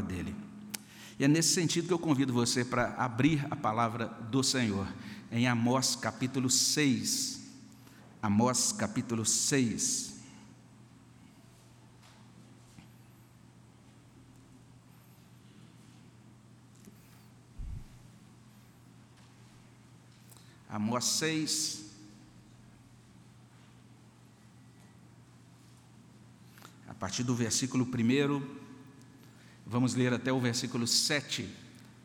dele. E é nesse sentido que eu convido você para abrir a palavra do Senhor em Amós capítulo 6. Amós capítulo 6. Amós 6. A partir do versículo 1 Vamos ler até o versículo 7,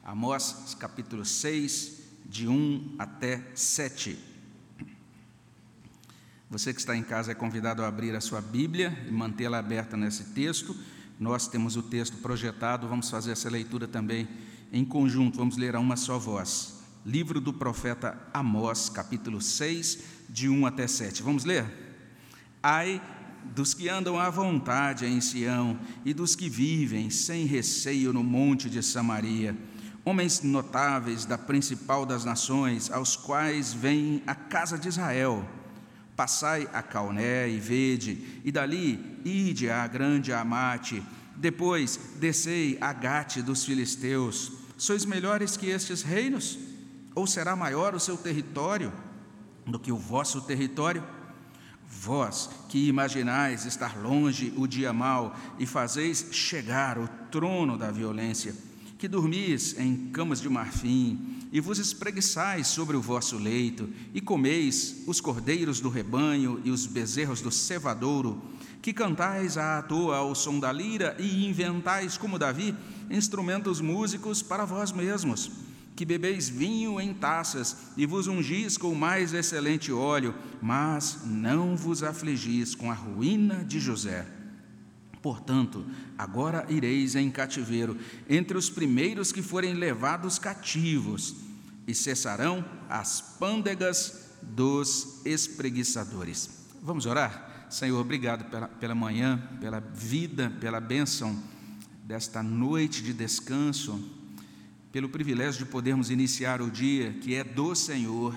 Amós capítulo 6, de 1 até 7. Você que está em casa é convidado a abrir a sua Bíblia e mantê-la aberta nesse texto. Nós temos o texto projetado, vamos fazer essa leitura também em conjunto, vamos ler a uma só voz. Livro do profeta Amós, capítulo 6, de 1 até 7. Vamos ler? Ai dos que andam à vontade em Sião e dos que vivem sem receio no monte de Samaria, homens notáveis da principal das nações, aos quais vem a casa de Israel. Passai a Calné e vede, e dali ide à grande Amate, depois descei a Gate dos filisteus. Sois melhores que estes reinos? Ou será maior o seu território do que o vosso território? Vós que imaginais estar longe o dia mau e fazeis chegar o trono da violência, que dormis em camas de marfim e vos espreguiçais sobre o vosso leito e comeis os cordeiros do rebanho e os bezerros do cevadouro, que cantais à toa ao som da lira e inventais como Davi instrumentos músicos para vós mesmos que bebeis vinho em taças e vos ungis com o mais excelente óleo, mas não vos afligis com a ruína de José. Portanto, agora ireis em cativeiro entre os primeiros que forem levados cativos, e cessarão as pândegas dos espreguiçadores. Vamos orar? Senhor, obrigado pela, pela manhã, pela vida, pela bênção desta noite de descanso pelo privilégio de podermos iniciar o dia que é do Senhor,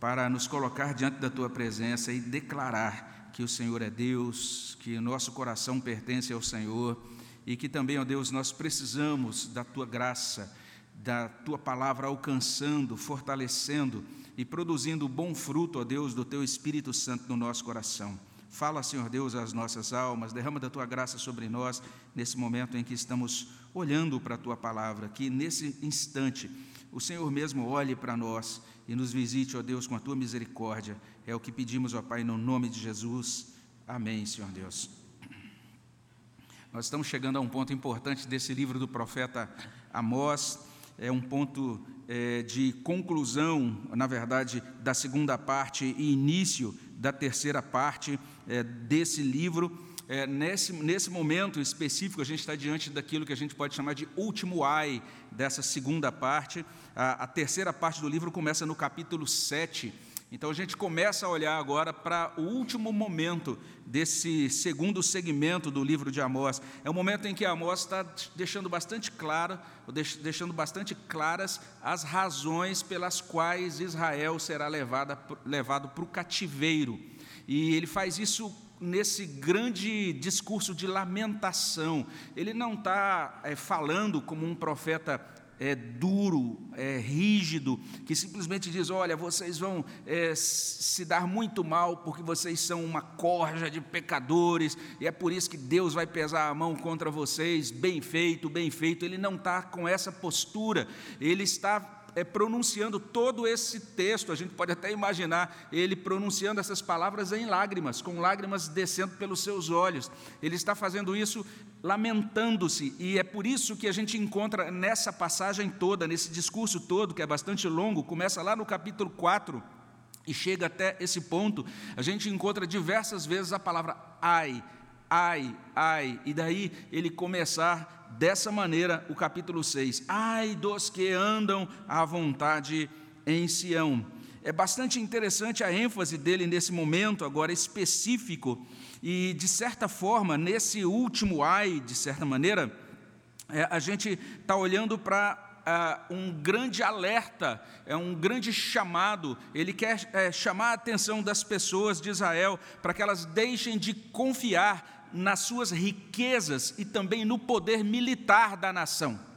para nos colocar diante da tua presença e declarar que o Senhor é Deus, que o nosso coração pertence ao Senhor e que também, ó Deus, nós precisamos da tua graça, da tua palavra alcançando, fortalecendo e produzindo bom fruto, ó Deus, do teu Espírito Santo no nosso coração. Fala, Senhor Deus, às nossas almas, derrama da tua graça sobre nós nesse momento em que estamos olhando para a tua palavra, que nesse instante o Senhor mesmo olhe para nós e nos visite, ó Deus, com a tua misericórdia. É o que pedimos, ó Pai, no nome de Jesus. Amém, Senhor Deus. Nós estamos chegando a um ponto importante desse livro do profeta Amós, é um ponto é, de conclusão, na verdade, da segunda parte e início da terceira parte é, desse livro. É, nesse, nesse momento específico, a gente está diante daquilo que a gente pode chamar de último ai dessa segunda parte. A, a terceira parte do livro começa no capítulo 7 então a gente começa a olhar agora para o último momento desse segundo segmento do livro de Amós. É o momento em que Amós está deixando bastante claro, deixando bastante claras as razões pelas quais Israel será levado para o cativeiro. E ele faz isso nesse grande discurso de lamentação. Ele não está é, falando como um profeta é, duro, é, rígido, que simplesmente diz: olha, vocês vão é, se dar muito mal porque vocês são uma corja de pecadores, e é por isso que Deus vai pesar a mão contra vocês, bem feito, bem feito. Ele não está com essa postura, ele está é, pronunciando todo esse texto, a gente pode até imaginar ele pronunciando essas palavras em lágrimas, com lágrimas descendo pelos seus olhos. Ele está fazendo isso lamentando-se, e é por isso que a gente encontra nessa passagem toda, nesse discurso todo, que é bastante longo, começa lá no capítulo 4 e chega até esse ponto, a gente encontra diversas vezes a palavra ai, ai, ai, e daí ele começar dessa maneira o capítulo 6. Ai dos que andam à vontade em Sião. É bastante interessante a ênfase dele nesse momento, agora específico, e de certa forma, nesse último ai, de certa maneira, é, a gente está olhando para Uh, um grande alerta, é um grande chamado. Ele quer é, chamar a atenção das pessoas de Israel para que elas deixem de confiar nas suas riquezas e também no poder militar da nação.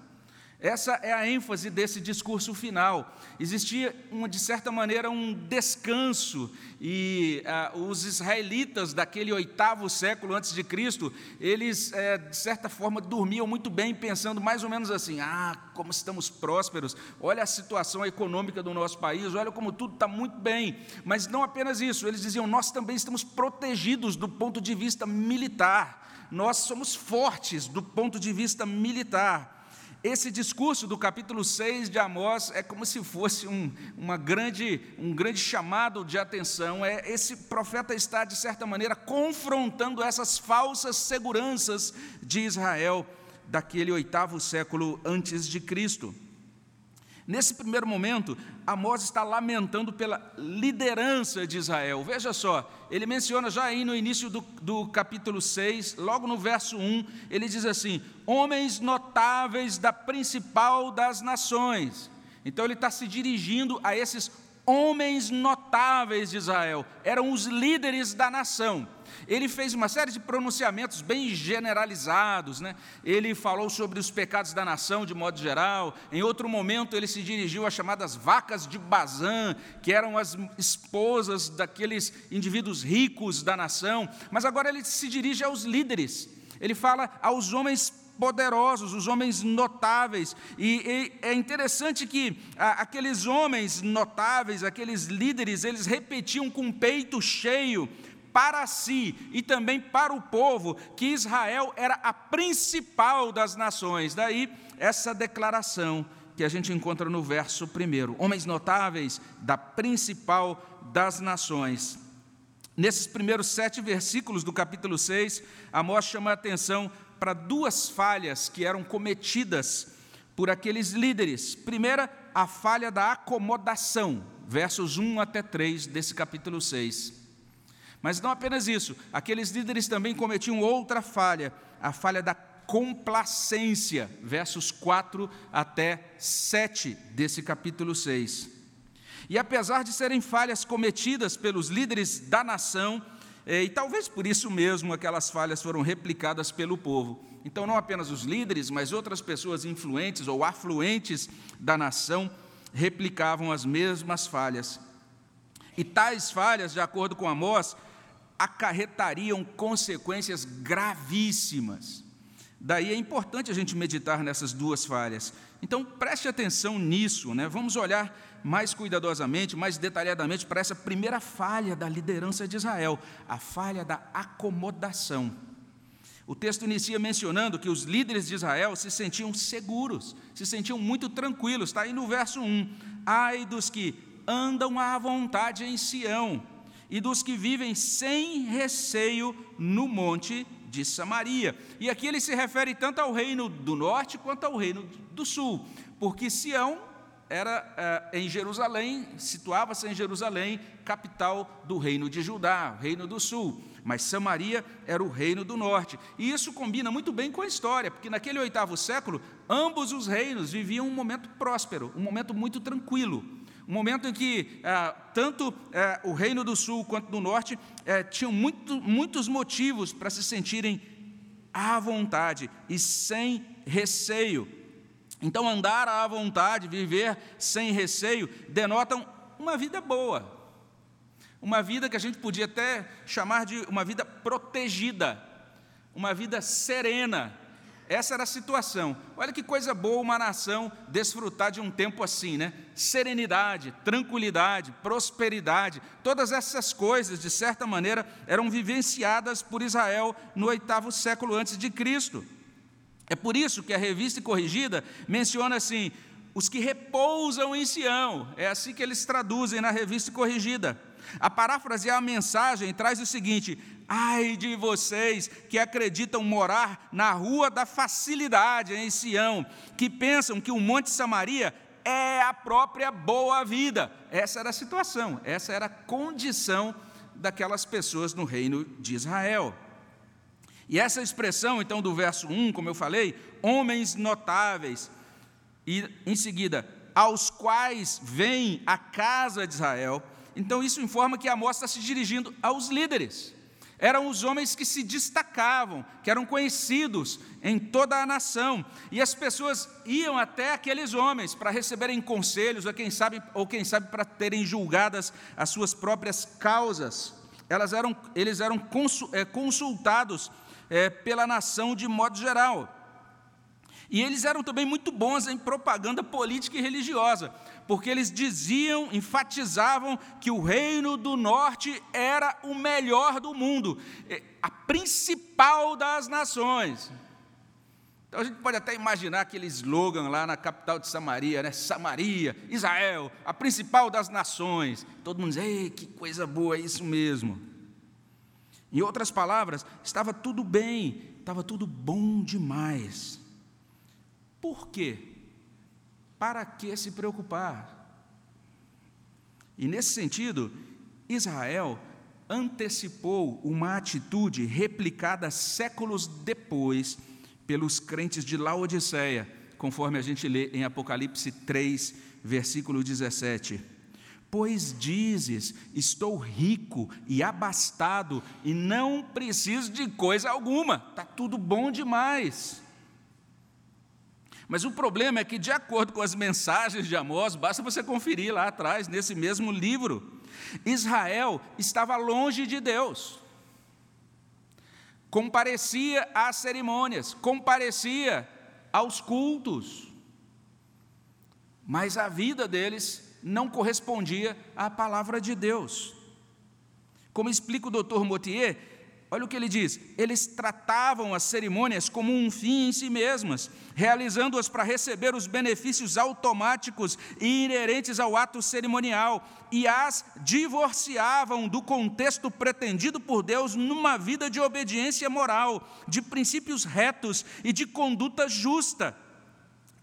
Essa é a ênfase desse discurso final. Existia, uma, de certa maneira, um descanso, e ah, os israelitas daquele oitavo século antes de Cristo, eles, é, de certa forma, dormiam muito bem, pensando mais ou menos assim: ah, como estamos prósperos, olha a situação econômica do nosso país, olha como tudo está muito bem. Mas não apenas isso, eles diziam: nós também estamos protegidos do ponto de vista militar, nós somos fortes do ponto de vista militar. Esse discurso do capítulo 6 de Amós é como se fosse um, uma grande, um grande chamado de atenção. É, esse profeta está, de certa maneira, confrontando essas falsas seguranças de Israel daquele oitavo século antes de Cristo. Nesse primeiro momento, Amós está lamentando pela liderança de Israel. Veja só, ele menciona já aí no início do, do capítulo 6, logo no verso 1, ele diz assim: Homens notáveis da principal das nações. Então ele está se dirigindo a esses homens notáveis de Israel, eram os líderes da nação. Ele fez uma série de pronunciamentos bem generalizados, né? ele falou sobre os pecados da nação de modo geral. Em outro momento, ele se dirigiu às chamadas vacas de Bazã, que eram as esposas daqueles indivíduos ricos da nação. Mas agora ele se dirige aos líderes, ele fala aos homens poderosos, os homens notáveis. E, e é interessante que a, aqueles homens notáveis, aqueles líderes, eles repetiam com o peito cheio para si e também para o povo que Israel era a principal das nações. Daí essa declaração que a gente encontra no verso primeiro: homens notáveis da principal das nações. Nesses primeiros sete versículos do capítulo 6, Amós chama a atenção para duas falhas que eram cometidas por aqueles líderes. Primeira, a falha da acomodação, versos 1 até 3 desse capítulo 6. Mas não apenas isso, aqueles líderes também cometiam outra falha, a falha da complacência, versos 4 até 7 desse capítulo 6. E apesar de serem falhas cometidas pelos líderes da nação, eh, e talvez por isso mesmo aquelas falhas foram replicadas pelo povo. Então, não apenas os líderes, mas outras pessoas influentes ou afluentes da nação replicavam as mesmas falhas. E tais falhas, de acordo com Amós, acarretariam consequências gravíssimas. Daí é importante a gente meditar nessas duas falhas. Então preste atenção nisso, né? Vamos olhar mais cuidadosamente, mais detalhadamente para essa primeira falha da liderança de Israel, a falha da acomodação. O texto inicia mencionando que os líderes de Israel se sentiam seguros, se sentiam muito tranquilos. Está aí no verso 1. Ai dos que andam à vontade em Sião, e dos que vivem sem receio no monte de Samaria. E aqui ele se refere tanto ao reino do norte quanto ao reino do sul, porque Sião era é, em Jerusalém, situava-se em Jerusalém, capital do reino de Judá, reino do sul, mas Samaria era o reino do norte. E isso combina muito bem com a história, porque naquele oitavo século, ambos os reinos viviam um momento próspero, um momento muito tranquilo um momento em que ah, tanto eh, o Reino do Sul quanto do Norte eh, tinham muito, muitos motivos para se sentirem à vontade e sem receio. Então, andar à vontade, viver sem receio, denotam uma vida boa, uma vida que a gente podia até chamar de uma vida protegida, uma vida serena, essa era a situação. Olha que coisa boa uma nação desfrutar de um tempo assim, né? Serenidade, tranquilidade, prosperidade, todas essas coisas, de certa maneira, eram vivenciadas por Israel no oitavo século antes de Cristo. É por isso que a revista corrigida menciona assim: os que repousam em Sião. É assim que eles traduzem na revista corrigida. A parafrasear a mensagem traz o seguinte: Ai de vocês que acreditam morar na rua da facilidade em Sião, que pensam que o Monte Samaria é a própria boa vida. Essa era a situação, essa era a condição daquelas pessoas no reino de Israel. E essa expressão, então, do verso 1, como eu falei, homens notáveis, e em seguida, aos quais vem a casa de Israel, então isso informa que Amós está se dirigindo aos líderes. eram os homens que se destacavam, que eram conhecidos em toda a nação, e as pessoas iam até aqueles homens para receberem conselhos, ou quem sabe, ou quem sabe para terem julgadas as suas próprias causas. Elas eram, eles eram é, consultados é, pela nação de modo geral. E eles eram também muito bons em propaganda política e religiosa, porque eles diziam, enfatizavam que o reino do norte era o melhor do mundo, é, a principal das nações. Então a gente pode até imaginar aquele slogan lá na capital de Samaria, né? Samaria, Israel, a principal das nações. Todo mundo diz, ei, que coisa boa, é isso mesmo. Em outras palavras, estava tudo bem, estava tudo bom demais. Por quê? Para que se preocupar? E nesse sentido, Israel antecipou uma atitude replicada séculos depois pelos crentes de Laodiceia, conforme a gente lê em Apocalipse 3, versículo 17. Pois dizes: Estou rico e abastado e não preciso de coisa alguma, está tudo bom demais. Mas o problema é que, de acordo com as mensagens de Amós, basta você conferir lá atrás, nesse mesmo livro, Israel estava longe de Deus. Comparecia às cerimônias, comparecia aos cultos, mas a vida deles não correspondia à palavra de Deus. Como explica o doutor Motier, Olha o que ele diz: eles tratavam as cerimônias como um fim em si mesmas, realizando-as para receber os benefícios automáticos e inerentes ao ato cerimonial, e as divorciavam do contexto pretendido por Deus numa vida de obediência moral, de princípios retos e de conduta justa.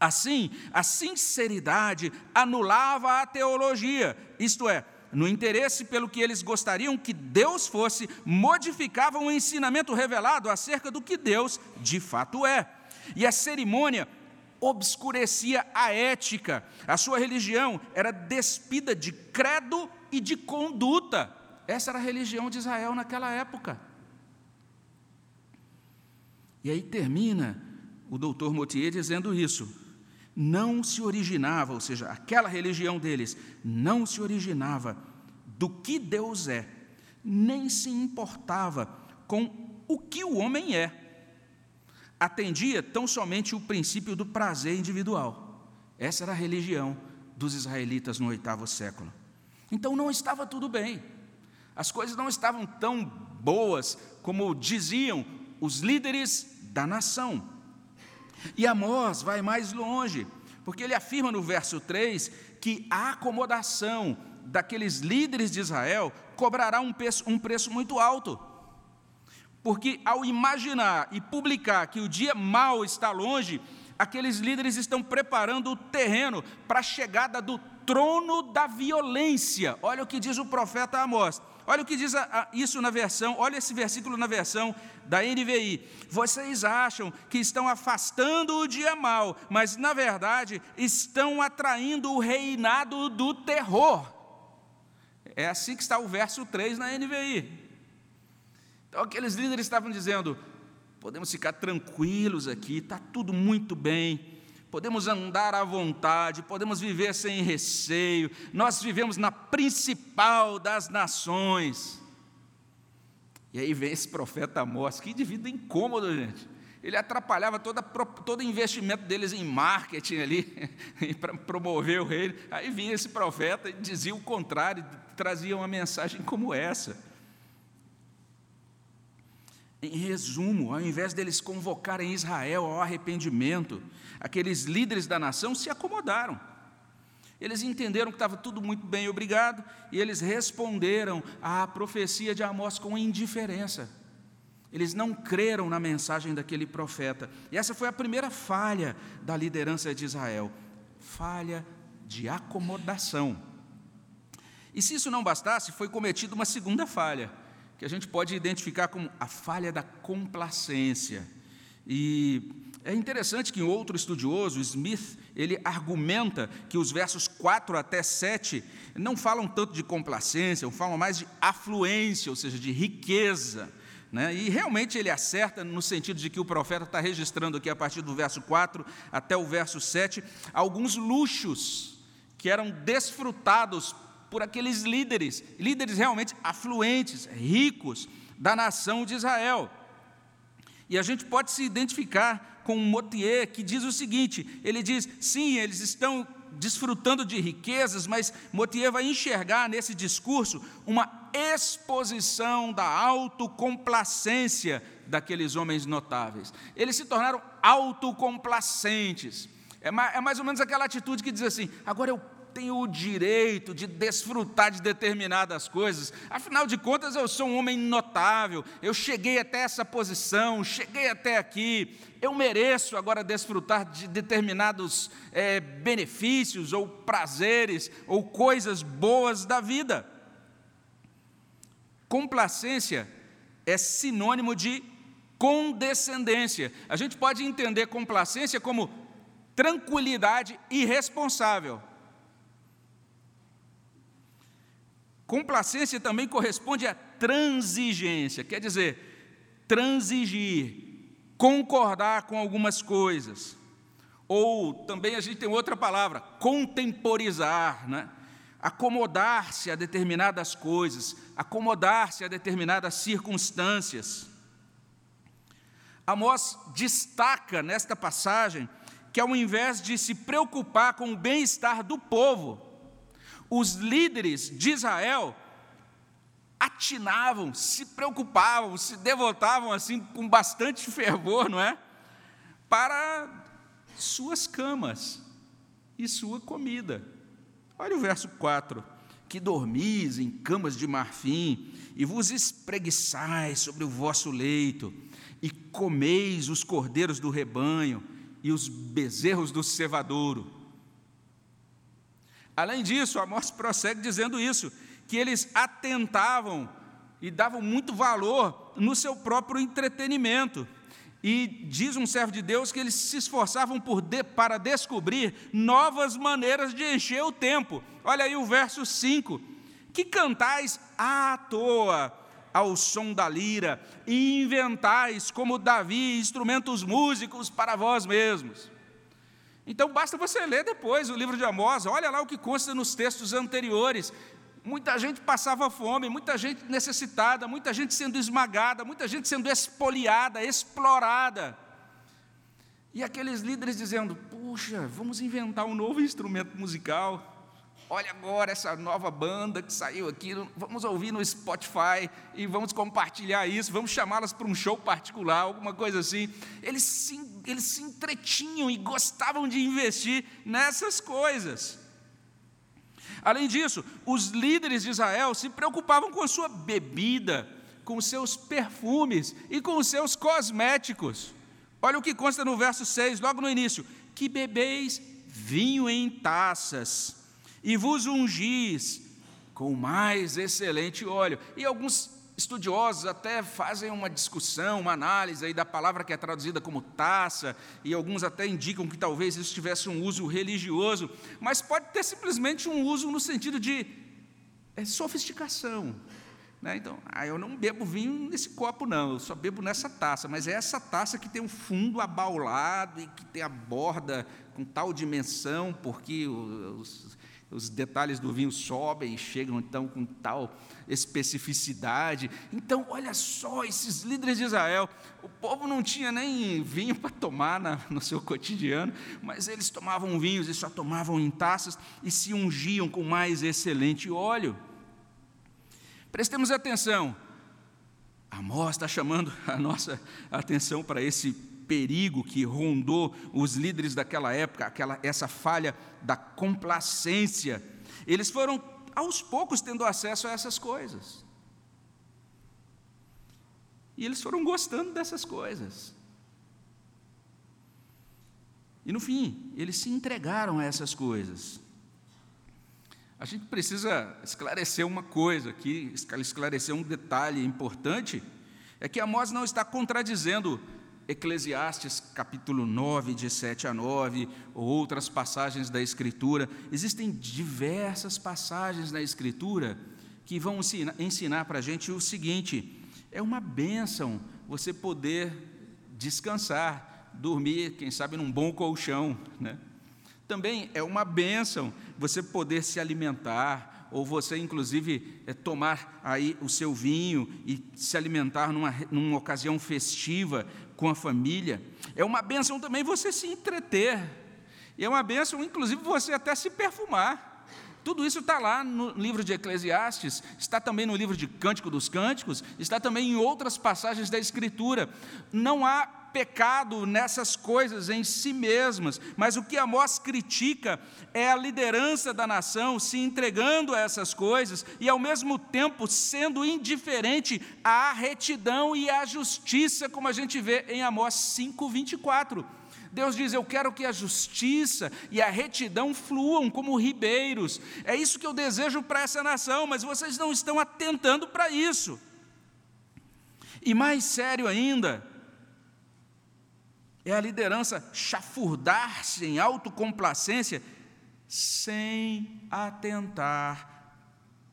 Assim, a sinceridade anulava a teologia, isto é, no interesse pelo que eles gostariam que Deus fosse, modificavam o ensinamento revelado acerca do que Deus de fato é. E a cerimônia obscurecia a ética, a sua religião era despida de credo e de conduta. Essa era a religião de Israel naquela época. E aí termina o doutor Motier dizendo isso não se originava, ou seja, aquela religião deles não se originava do que Deus é, nem se importava com o que o homem é. Atendia tão somente o princípio do prazer individual. Essa era a religião dos israelitas no oitavo século. Então não estava tudo bem. As coisas não estavam tão boas como diziam os líderes da nação. E Amós vai mais longe, porque ele afirma no verso 3 que a acomodação daqueles líderes de Israel cobrará um preço, um preço muito alto. Porque ao imaginar e publicar que o dia mau está longe, aqueles líderes estão preparando o terreno para a chegada do trono da violência. Olha o que diz o profeta Amós. Olha o que diz isso na versão, olha esse versículo na versão da NVI. Vocês acham que estão afastando o dia mal, mas na verdade estão atraindo o reinado do terror. É assim que está o verso 3 na NVI. Então aqueles líderes estavam dizendo: podemos ficar tranquilos aqui, está tudo muito bem podemos andar à vontade, podemos viver sem receio, nós vivemos na principal das nações. E aí vem esse profeta Amós, que indivíduo incômodo, gente. Ele atrapalhava toda, todo investimento deles em marketing ali, para promover o reino. Aí vinha esse profeta e dizia o contrário, trazia uma mensagem como essa. Em resumo, ao invés deles convocarem Israel ao arrependimento, aqueles líderes da nação se acomodaram. Eles entenderam que estava tudo muito bem, obrigado, e eles responderam à profecia de Amós com indiferença. Eles não creram na mensagem daquele profeta. E essa foi a primeira falha da liderança de Israel falha de acomodação. E se isso não bastasse, foi cometida uma segunda falha que a gente pode identificar como a falha da complacência. E é interessante que outro estudioso, Smith, ele argumenta que os versos 4 até 7 não falam tanto de complacência, falam mais de afluência, ou seja, de riqueza. Né? E realmente ele acerta no sentido de que o profeta está registrando aqui, a partir do verso 4 até o verso 7, alguns luxos que eram desfrutados por aqueles líderes, líderes realmente afluentes, ricos da nação de Israel. E a gente pode se identificar com Motier, que diz o seguinte: ele diz, sim, eles estão desfrutando de riquezas, mas Motier vai enxergar nesse discurso uma exposição da autocomplacência daqueles homens notáveis. Eles se tornaram autocomplacentes. É mais, é mais ou menos aquela atitude que diz assim: agora eu tenho o direito de desfrutar de determinadas coisas. Afinal de contas, eu sou um homem notável, eu cheguei até essa posição, cheguei até aqui, eu mereço agora desfrutar de determinados é, benefícios, ou prazeres, ou coisas boas da vida. Complacência é sinônimo de condescendência. A gente pode entender complacência como tranquilidade irresponsável. Complacência também corresponde a transigência, quer dizer, transigir, concordar com algumas coisas. Ou também a gente tem outra palavra, contemporizar, né? acomodar-se a determinadas coisas, acomodar-se a determinadas circunstâncias. Amós destaca nesta passagem que, ao invés de se preocupar com o bem-estar do povo, os líderes de Israel atinavam, se preocupavam, se devotavam assim com bastante fervor, não é? Para suas camas e sua comida. Olha o verso 4: Que dormis em camas de marfim, e vos espreguiçais sobre o vosso leito, e comeis os cordeiros do rebanho e os bezerros do cevadouro Além disso, Amós prossegue dizendo isso, que eles atentavam e davam muito valor no seu próprio entretenimento. E diz um servo de Deus que eles se esforçavam de, para descobrir novas maneiras de encher o tempo. Olha aí o verso 5: Que cantais à toa ao som da lira, e inventais, como Davi, instrumentos músicos para vós mesmos. Então basta você ler depois o livro de Amós, olha lá o que consta nos textos anteriores. Muita gente passava fome, muita gente necessitada, muita gente sendo esmagada, muita gente sendo espoliada, explorada. E aqueles líderes dizendo: puxa, vamos inventar um novo instrumento musical. Olha agora essa nova banda que saiu aqui, vamos ouvir no Spotify e vamos compartilhar isso, vamos chamá-las para um show particular, alguma coisa assim. Eles se, eles se entretinham e gostavam de investir nessas coisas. Além disso, os líderes de Israel se preocupavam com a sua bebida, com seus perfumes e com os seus cosméticos. Olha o que consta no verso 6, logo no início: que bebeis vinho em taças e vos ungis com mais excelente óleo. E alguns estudiosos até fazem uma discussão, uma análise aí da palavra que é traduzida como taça, e alguns até indicam que talvez isso tivesse um uso religioso, mas pode ter simplesmente um uso no sentido de é, sofisticação. Né? Então, ah, eu não bebo vinho nesse copo, não, eu só bebo nessa taça, mas é essa taça que tem um fundo abaulado e que tem a borda com tal dimensão, porque os, os detalhes do vinho sobem e chegam então com tal especificidade. Então, olha só, esses líderes de Israel, o povo não tinha nem vinho para tomar na, no seu cotidiano, mas eles tomavam vinhos e só tomavam em taças e se ungiam com mais excelente óleo. Prestemos atenção, Amós está chamando a nossa atenção para esse perigo que rondou os líderes daquela época, aquela, essa falha da complacência. Eles foram, aos poucos, tendo acesso a essas coisas. E eles foram gostando dessas coisas. E no fim, eles se entregaram a essas coisas. A gente precisa esclarecer uma coisa aqui, esclarecer um detalhe importante, é que Amós não está contradizendo Eclesiastes capítulo 9, de 7 a 9, ou outras passagens da Escritura. Existem diversas passagens na Escritura que vão ensinar, para a gente o seguinte: É uma bênção você poder descansar, dormir, quem sabe, num bom colchão. Né? Também é uma bênção você poder se alimentar, ou você, inclusive, é, tomar aí o seu vinho e se alimentar numa, numa ocasião festiva com a família. É uma bênção também você se entreter. E é uma bênção, inclusive, você até se perfumar. Tudo isso está lá no livro de Eclesiastes, está também no livro de Cântico dos Cânticos, está também em outras passagens da Escritura. Não há pecado nessas coisas em si mesmas, mas o que Amós critica é a liderança da nação se entregando a essas coisas e, ao mesmo tempo, sendo indiferente à retidão e à justiça, como a gente vê em Amós 5, 24. Deus diz: Eu quero que a justiça e a retidão fluam como ribeiros. É isso que eu desejo para essa nação, mas vocês não estão atentando para isso. E mais sério ainda, é a liderança chafurdar-se em autocomplacência sem atentar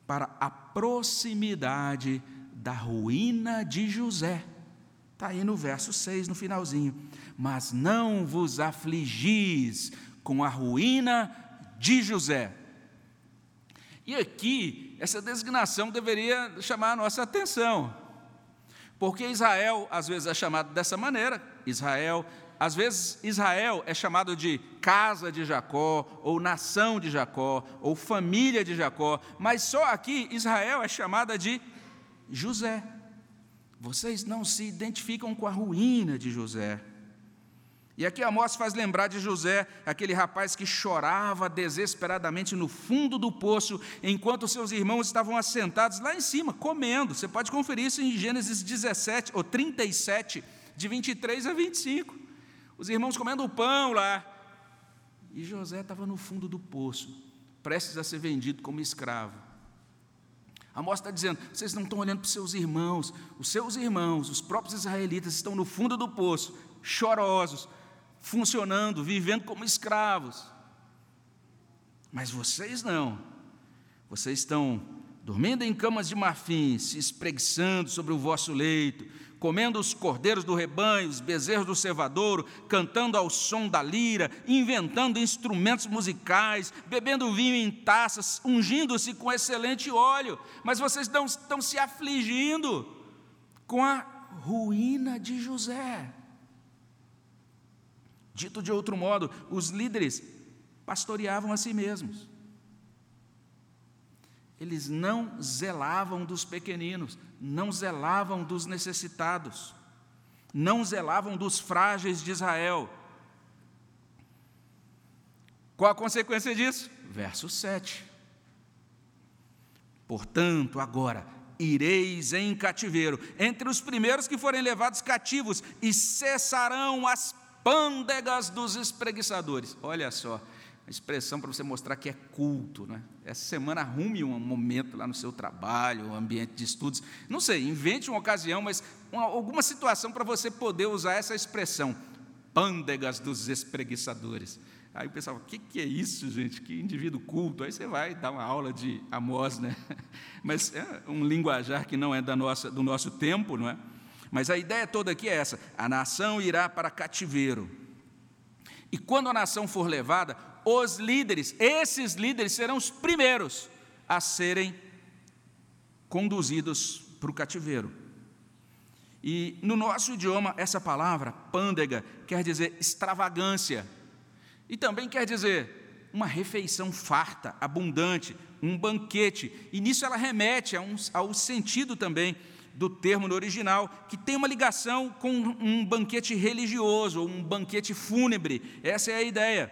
para a proximidade da ruína de José. Está aí no verso 6, no finalzinho. Mas não vos afligis com a ruína de José. E aqui, essa designação deveria chamar a nossa atenção. Porque Israel, às vezes, é chamado dessa maneira, Israel, às vezes Israel é chamado de casa de Jacó, ou nação de Jacó, ou família de Jacó, mas só aqui Israel é chamada de José. Vocês não se identificam com a ruína de José. E aqui Amós faz lembrar de José, aquele rapaz que chorava desesperadamente no fundo do poço, enquanto seus irmãos estavam assentados lá em cima, comendo. Você pode conferir isso em Gênesis 17 ou 37, de 23 a 25. Os irmãos comendo o pão lá. E José estava no fundo do poço, prestes a ser vendido como escravo. Amós está dizendo: vocês não estão olhando para os seus irmãos, os seus irmãos, os próprios israelitas estão no fundo do poço, chorosos, funcionando, vivendo como escravos. Mas vocês não, vocês estão dormindo em camas de marfim, se espreguiçando sobre o vosso leito, comendo os cordeiros do rebanho, os bezerros do cevadouro, cantando ao som da lira, inventando instrumentos musicais, bebendo vinho em taças, ungindo-se com excelente óleo, mas vocês não estão se afligindo com a ruína de José. Dito de outro modo, os líderes pastoreavam a si mesmos. Eles não zelavam dos pequeninos, não zelavam dos necessitados, não zelavam dos frágeis de Israel. Qual a consequência disso? Verso 7. Portanto, agora ireis em cativeiro entre os primeiros que forem levados cativos, e cessarão as pândegas dos espreguiçadores. Olha só, expressão para você mostrar que é culto. Né? Essa semana arrume um momento lá no seu trabalho, um ambiente de estudos. Não sei, invente uma ocasião, mas uma, alguma situação para você poder usar essa expressão, pândegas dos espreguiçadores. Aí o pessoal, o que, que é isso, gente? Que indivíduo culto. Aí você vai dar uma aula de Amós, né? Mas é um linguajar que não é da nossa, do nosso tempo, não é? Mas a ideia toda aqui é essa: a nação irá para cativeiro. E quando a nação for levada, os líderes, esses líderes serão os primeiros a serem conduzidos para o cativeiro. E no nosso idioma, essa palavra, pândega, quer dizer extravagância. E também quer dizer uma refeição farta, abundante, um banquete. E nisso ela remete a um, ao sentido também do termo no original, que tem uma ligação com um banquete religioso, ou um banquete fúnebre. Essa é a ideia.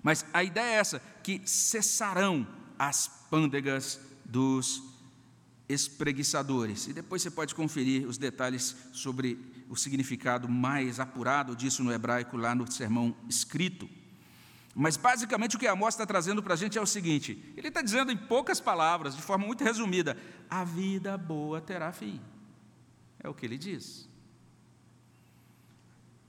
Mas a ideia é essa: que cessarão as pândegas dos espreguiçadores. E depois você pode conferir os detalhes sobre o significado mais apurado disso no hebraico, lá no sermão escrito. Mas basicamente o que Amós está trazendo para a gente é o seguinte: ele está dizendo em poucas palavras, de forma muito resumida, a vida boa terá fim. É o que ele diz.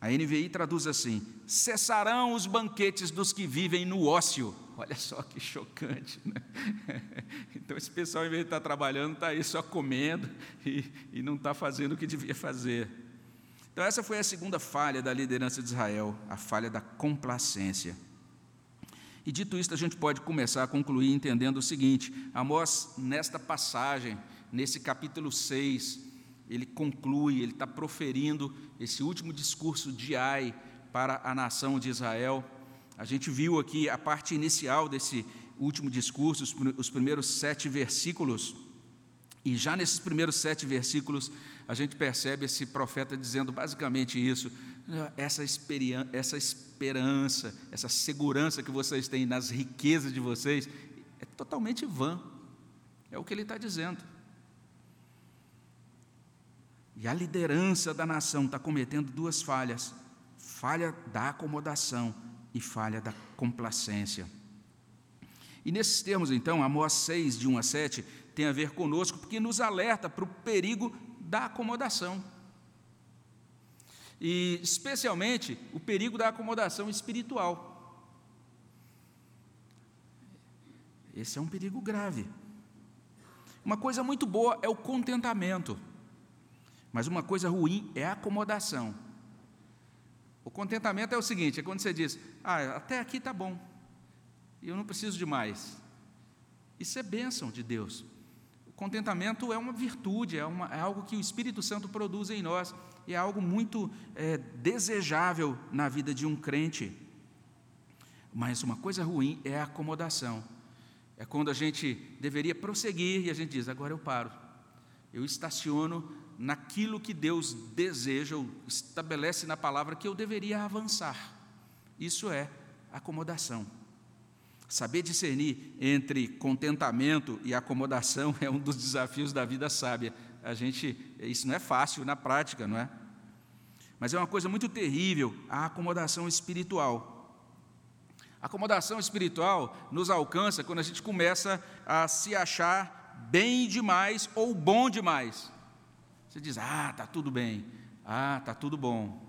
A NVI traduz assim: cessarão os banquetes dos que vivem no ócio. Olha só que chocante, né? Então, esse pessoal, em vez de estar trabalhando, está aí só comendo e, e não está fazendo o que devia fazer. Então, essa foi a segunda falha da liderança de Israel, a falha da complacência. E dito isso, a gente pode começar a concluir entendendo o seguinte: Amós, nesta passagem, nesse capítulo 6, ele conclui, ele está proferindo esse último discurso de Ai para a nação de Israel. A gente viu aqui a parte inicial desse último discurso, os primeiros sete versículos, e já nesses primeiros sete versículos, a gente percebe esse profeta dizendo basicamente isso: essa, essa esperança, essa segurança que vocês têm nas riquezas de vocês, é totalmente vã. É o que ele está dizendo. E a liderança da nação está cometendo duas falhas: falha da acomodação e falha da complacência. E nesses termos, então, Amós 6, de 1 a 7, tem a ver conosco, porque nos alerta para o perigo da acomodação. E, especialmente, o perigo da acomodação espiritual. Esse é um perigo grave. Uma coisa muito boa é o contentamento. Mas uma coisa ruim é a acomodação. O contentamento é o seguinte: é quando você diz, ah, até aqui está bom, eu não preciso de mais. Isso é bênção de Deus. Contentamento é uma virtude, é, uma, é algo que o Espírito Santo produz em nós, e é algo muito é, desejável na vida de um crente. Mas uma coisa ruim é a acomodação. É quando a gente deveria prosseguir e a gente diz: agora eu paro. Eu estaciono naquilo que Deus deseja, ou estabelece na palavra que eu deveria avançar. Isso é acomodação. Saber discernir entre contentamento e acomodação é um dos desafios da vida sábia. A gente, isso não é fácil na prática, não é? Mas é uma coisa muito terrível a acomodação espiritual. A acomodação espiritual nos alcança quando a gente começa a se achar bem demais ou bom demais. Você diz, ah, está tudo bem, ah, está tudo bom.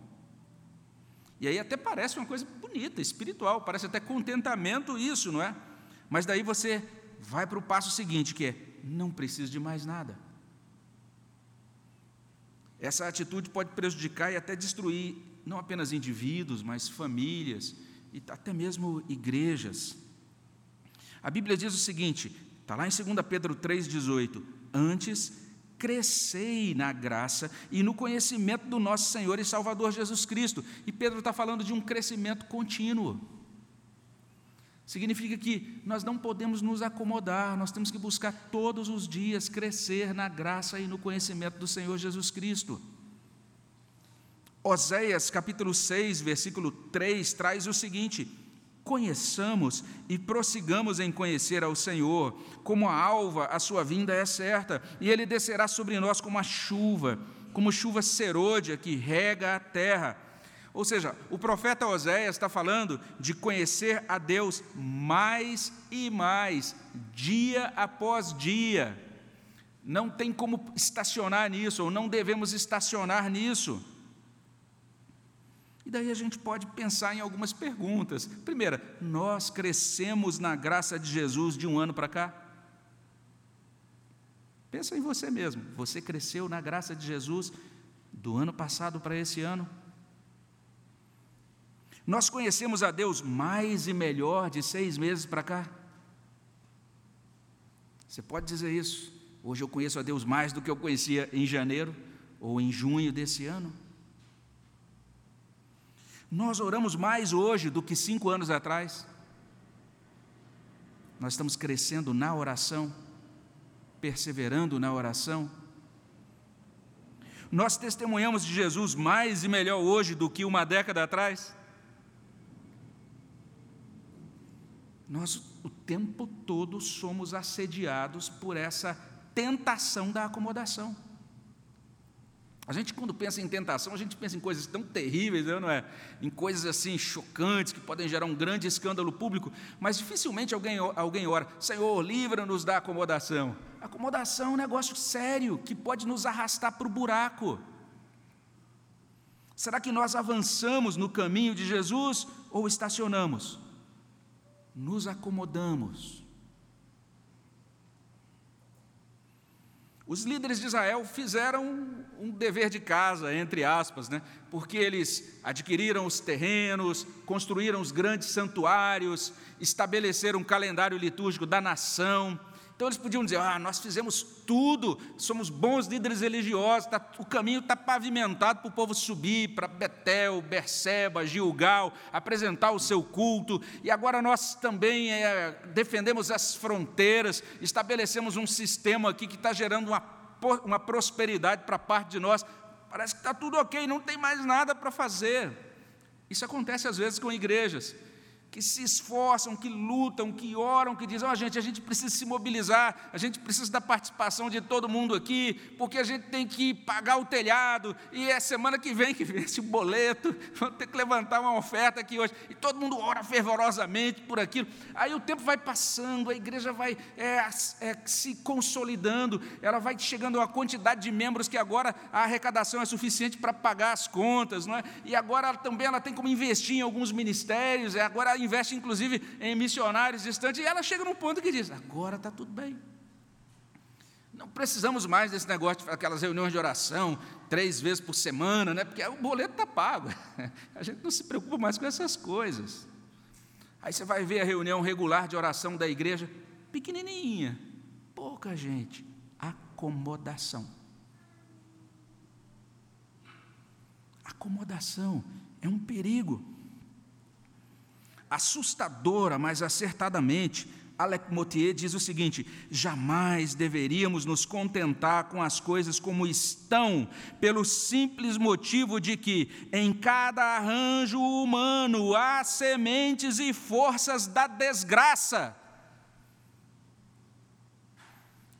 E aí até parece uma coisa bonita, espiritual, parece até contentamento isso, não é? Mas daí você vai para o passo seguinte, que é, não preciso de mais nada. Essa atitude pode prejudicar e até destruir não apenas indivíduos, mas famílias e até mesmo igrejas. A Bíblia diz o seguinte, está lá em 2 Pedro 3,18: Antes crescei na graça e no conhecimento do nosso Senhor e Salvador Jesus Cristo. E Pedro está falando de um crescimento contínuo. Significa que nós não podemos nos acomodar, nós temos que buscar todos os dias crescer na graça e no conhecimento do Senhor Jesus Cristo. Oséias capítulo 6, versículo 3 traz o seguinte: conheçamos e prossigamos em conhecer ao Senhor. Como a alva, a sua vinda é certa, e ele descerá sobre nós como a chuva, como chuva serôdia que rega a terra. Ou seja, o profeta Oséias está falando de conhecer a Deus mais e mais, dia após dia. Não tem como estacionar nisso, ou não devemos estacionar nisso. E daí a gente pode pensar em algumas perguntas. Primeira, nós crescemos na graça de Jesus de um ano para cá? Pensa em você mesmo. Você cresceu na graça de Jesus do ano passado para esse ano? Nós conhecemos a Deus mais e melhor de seis meses para cá? Você pode dizer isso. Hoje eu conheço a Deus mais do que eu conhecia em janeiro ou em junho desse ano. Nós oramos mais hoje do que cinco anos atrás. Nós estamos crescendo na oração, perseverando na oração. Nós testemunhamos de Jesus mais e melhor hoje do que uma década atrás. Nós o tempo todo somos assediados por essa tentação da acomodação. A gente, quando pensa em tentação, a gente pensa em coisas tão terríveis, né, não é? Em coisas assim chocantes que podem gerar um grande escândalo público, mas dificilmente alguém, alguém ora, Senhor, livra-nos da acomodação. Acomodação é um negócio sério que pode nos arrastar para o buraco. Será que nós avançamos no caminho de Jesus ou estacionamos? Nos acomodamos. Os líderes de Israel fizeram um dever de casa, entre aspas, né? porque eles adquiriram os terrenos, construíram os grandes santuários, estabeleceram um calendário litúrgico da nação. Então eles podiam dizer: ah, nós fizemos tudo, somos bons líderes religiosos, tá, o caminho está pavimentado para o povo subir para Betel, Berseba, Gilgal, apresentar o seu culto, e agora nós também é, defendemos as fronteiras, estabelecemos um sistema aqui que está gerando uma, uma prosperidade para parte de nós. Parece que está tudo ok, não tem mais nada para fazer. Isso acontece às vezes com igrejas que se esforçam, que lutam, que oram, que dizem: oh, gente, a gente precisa se mobilizar, a gente precisa da participação de todo mundo aqui, porque a gente tem que pagar o telhado, e é semana que vem que vence o boleto, vamos ter que levantar uma oferta aqui hoje, e todo mundo ora fervorosamente por aquilo. Aí o tempo vai passando, a igreja vai é, é, se consolidando, ela vai chegando a uma quantidade de membros que agora a arrecadação é suficiente para pagar as contas, não é? e agora ela, também ela tem como investir em alguns ministérios, é agora investe inclusive em missionários distantes, e ela chega num ponto que diz: agora está tudo bem. Não precisamos mais desse negócio aquelas reuniões de oração três vezes por semana, né? porque o boleto está pago. A gente não se preocupa mais com essas coisas. Aí você vai ver a reunião regular de oração da igreja, pequenininha, pouca gente, acomodação. Acomodação é um perigo assustadora, mas acertadamente, Alec Motier diz o seguinte: jamais deveríamos nos contentar com as coisas como estão, pelo simples motivo de que em cada arranjo humano há sementes e forças da desgraça.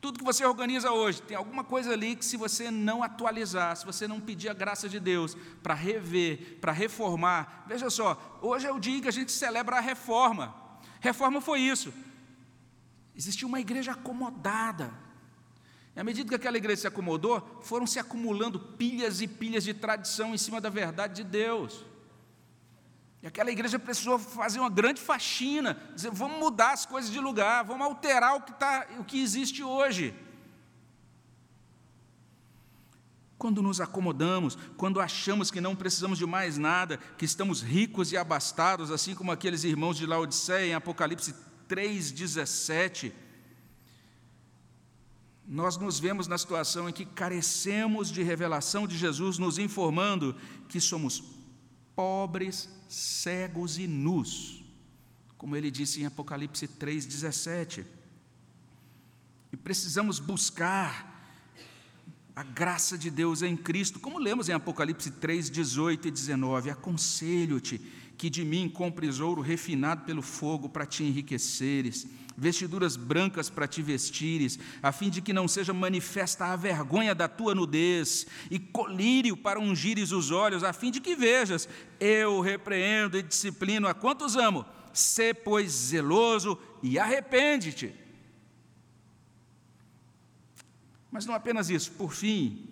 Tudo que você organiza hoje, tem alguma coisa ali que, se você não atualizar, se você não pedir a graça de Deus para rever, para reformar, veja só, hoje é o dia que a gente celebra a reforma. Reforma foi isso. Existia uma igreja acomodada. E à medida que aquela igreja se acomodou, foram se acumulando pilhas e pilhas de tradição em cima da verdade de Deus. E aquela igreja precisou fazer uma grande faxina, dizer, vamos mudar as coisas de lugar, vamos alterar o que, tá, o que existe hoje. Quando nos acomodamos, quando achamos que não precisamos de mais nada, que estamos ricos e abastados, assim como aqueles irmãos de Laodiceia em Apocalipse 3,17, nós nos vemos na situação em que carecemos de revelação de Jesus, nos informando que somos pobres, cegos e nus, como ele disse em Apocalipse 3,17. E precisamos buscar a graça de Deus em Cristo, como lemos em Apocalipse 3, 18 e 19: Aconselho-te que de mim compres ouro refinado pelo fogo para te enriqueceres, vestiduras brancas para te vestires, a fim de que não seja manifesta a vergonha da tua nudez, e colírio para ungires os olhos, a fim de que vejas, eu repreendo e disciplino a quantos amo, sê, pois, zeloso e arrepende-te. Mas não apenas isso, por fim,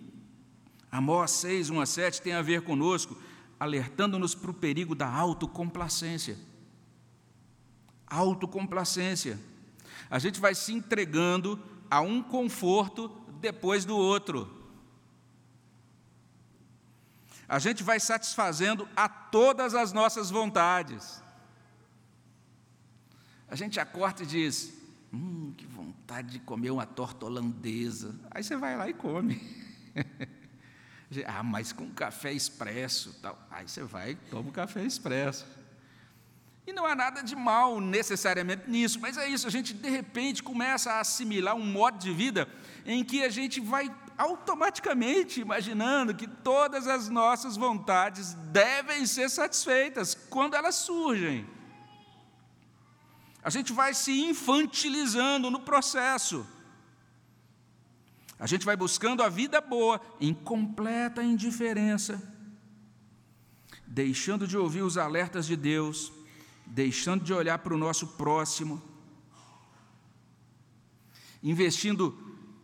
Amós 6, 1 a 7 tem a ver conosco, alertando-nos para o perigo da autocomplacência. Autocomplacência. A gente vai se entregando a um conforto depois do outro. A gente vai satisfazendo a todas as nossas vontades. A gente acorda e diz: Hum, que vontade de comer uma torta holandesa. Aí você vai lá e come. Ah, mas com café expresso, tal. Aí você vai e toma o café expresso. E não há nada de mal necessariamente nisso, mas é isso, a gente de repente começa a assimilar um modo de vida em que a gente vai automaticamente imaginando que todas as nossas vontades devem ser satisfeitas quando elas surgem. A gente vai se infantilizando no processo. A gente vai buscando a vida boa em completa indiferença, deixando de ouvir os alertas de Deus, deixando de olhar para o nosso próximo, investindo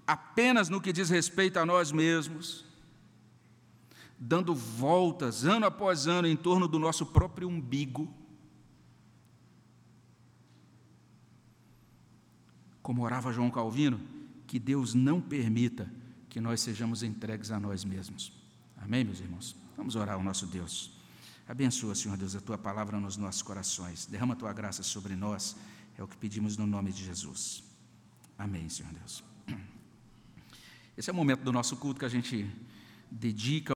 apenas no que diz respeito a nós mesmos, dando voltas ano após ano em torno do nosso próprio umbigo. Como orava João Calvino, que Deus não permita que nós sejamos entregues a nós mesmos. Amém, meus irmãos? Vamos orar ao nosso Deus. Abençoa, Senhor Deus, a tua palavra nos nossos corações. Derrama a tua graça sobre nós. É o que pedimos no nome de Jesus. Amém, Senhor Deus. Esse é o momento do nosso culto que a gente dedica